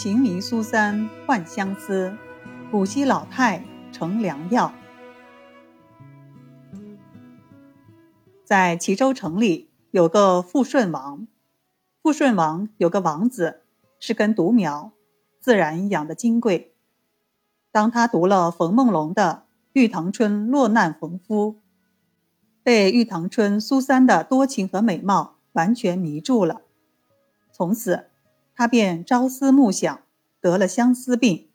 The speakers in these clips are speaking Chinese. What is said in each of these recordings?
情迷苏三换相思，古稀老态成良药。在齐州城里有个富顺王，富顺王有个王子是根独苗，自然养得金贵。当他读了冯梦龙的《玉堂春落难逢夫》，被玉堂春苏三的多情和美貌完全迷住了，从此。他便朝思暮想，得了相思病，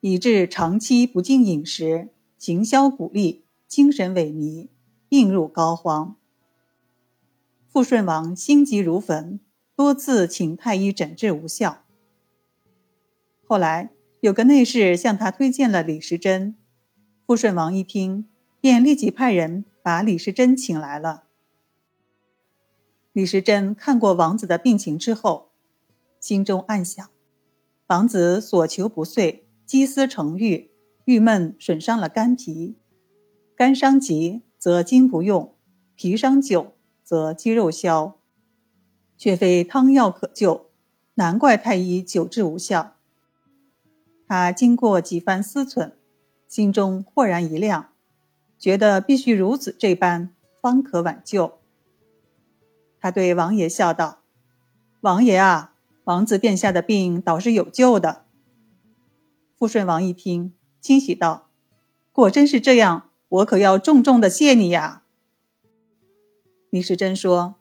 以致长期不进饮食，行销骨立，精神萎靡，病入膏肓。富顺王心急如焚，多次请太医诊治无效。后来有个内侍向他推荐了李时珍，富顺王一听，便立即派人把李时珍请来了。李时珍看过王子的病情之后。心中暗想：王子所求不遂，积思成郁，郁闷损伤了肝脾，肝伤急则筋不用，脾伤久则肌肉消，却非汤药可救，难怪太医久治无效。他经过几番思忖，心中豁然一亮，觉得必须如此这般，方可挽救。他对王爷笑道：“王爷啊！”王子殿下的病倒是有救的。富顺王一听，欣喜道：“果真是这样，我可要重重的谢你呀。”李时珍说：“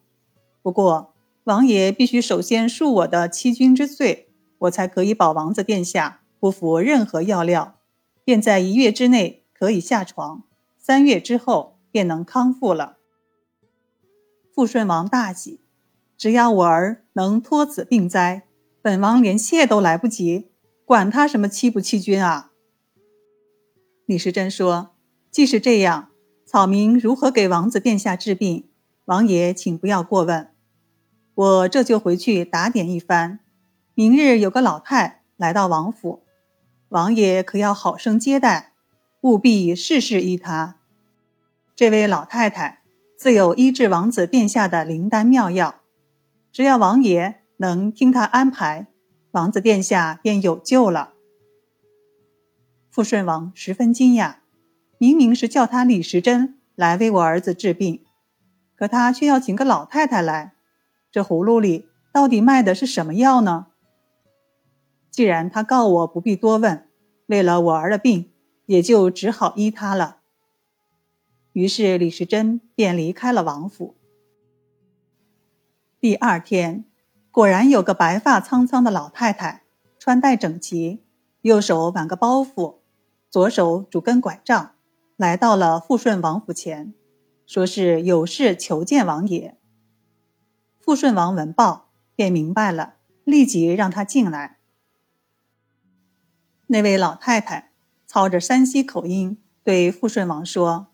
不过，王爷必须首先恕我的欺君之罪，我才可以保王子殿下不服任何药料，便在一月之内可以下床，三月之后便能康复了。”富顺王大喜。只要我儿能脱此病灾，本王连谢都来不及，管他什么欺不欺君啊！李时珍说：“既是这样，草民如何给王子殿下治病，王爷请不要过问。我这就回去打点一番。明日有个老太来到王府，王爷可要好生接待，务必事事依他。这位老太太自有医治王子殿下的灵丹妙药。”只要王爷能听他安排，王子殿下便有救了。富顺王十分惊讶，明明是叫他李时珍来为我儿子治病，可他却要请个老太太来，这葫芦里到底卖的是什么药呢？既然他告我不必多问，为了我儿的病，也就只好依他了。于是李时珍便离开了王府。第二天，果然有个白发苍苍的老太太，穿戴整齐，右手挽个包袱，左手拄根拐杖，来到了富顺王府前，说是有事求见王爷。富顺王闻报便明白了，立即让他进来。那位老太太操着山西口音对富顺王说：“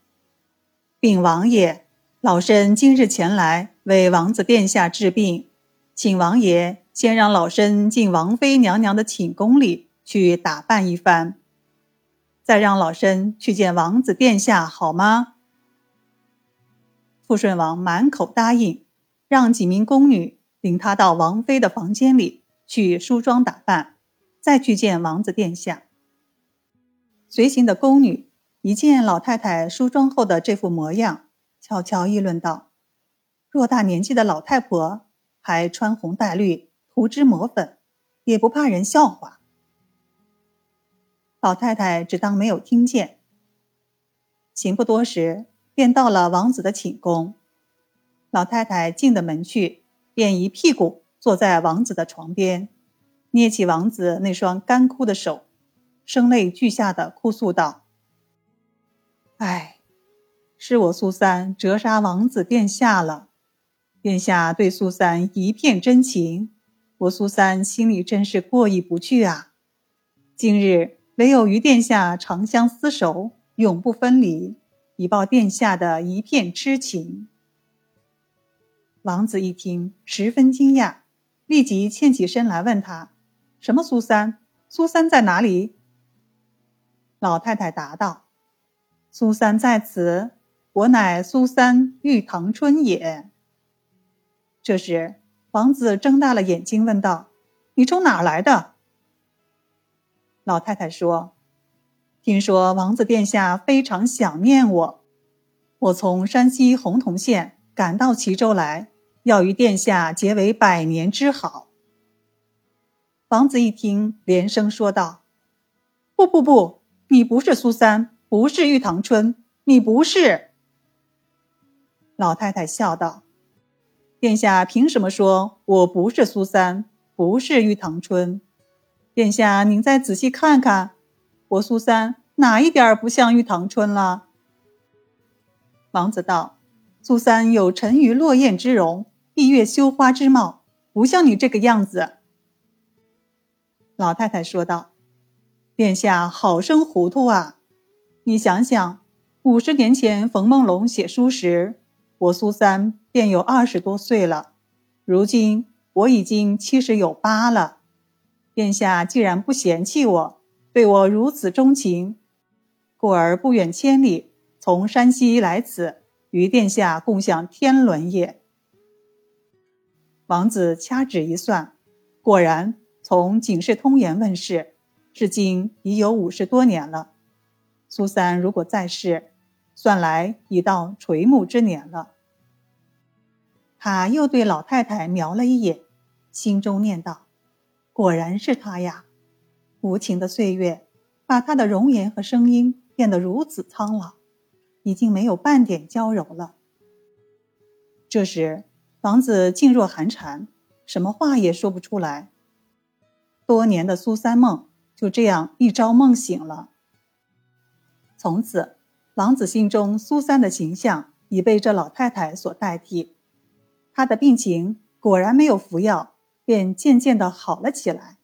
禀王爷。”老身今日前来为王子殿下治病，请王爷先让老身进王妃娘娘的寝宫里去打扮一番，再让老身去见王子殿下，好吗？富顺王满口答应，让几名宫女领他到王妃的房间里去梳妆打扮，再去见王子殿下。随行的宫女一见老太太梳妆后的这副模样。悄悄议论道：“偌大年纪的老太婆，还穿红戴绿，涂脂抹粉，也不怕人笑话。”老太太只当没有听见。行不多时，便到了王子的寝宫。老太太进的门去，便一屁股坐在王子的床边，捏起王子那双干枯的手，声泪俱下的哭诉道：“唉。”是我苏三折杀王子殿下了，殿下对苏三一片真情，我苏三心里真是过意不去啊！今日唯有与殿下长相厮守，永不分离，以报殿下的一片痴情。王子一听，十分惊讶，立即欠起身来问他：“什么苏三？苏三在哪里？”老太太答道：“苏三在此。”我乃苏三玉堂春也。这时，王子睁大了眼睛问道：“你从哪儿来的？”老太太说：“听说王子殿下非常想念我，我从山西洪洞县赶到齐州来，要与殿下结为百年之好。”王子一听，连声说道：“不不不，你不是苏三，不是玉堂春，你不是。”老太太笑道：“殿下凭什么说我不是苏三，不是玉堂春？殿下，您再仔细看看，我苏三哪一点不像玉堂春了？”王子道：“苏三有沉鱼落雁之容，闭月羞花之貌，不像你这个样子。”老太太说道：“殿下好生糊涂啊！你想想，五十年前冯梦龙写书时，我苏三便有二十多岁了，如今我已经七十有八了。殿下既然不嫌弃我，对我如此钟情，故而不远千里从山西来此，与殿下共享天伦也。”王子掐指一算，果然。从《警世通言》问世，至今已有五十多年了。苏三如果在世，算来已到垂暮之年了。他又对老太太瞄了一眼，心中念道：“果然是他呀！无情的岁月，把他的容颜和声音变得如此苍老，已经没有半点娇柔了。”这时，王子噤若寒蝉，什么话也说不出来。多年的苏三梦就这样一朝梦醒了。从此，王子心中苏三的形象已被这老太太所代替。他的病情果然没有服药，便渐渐的好了起来。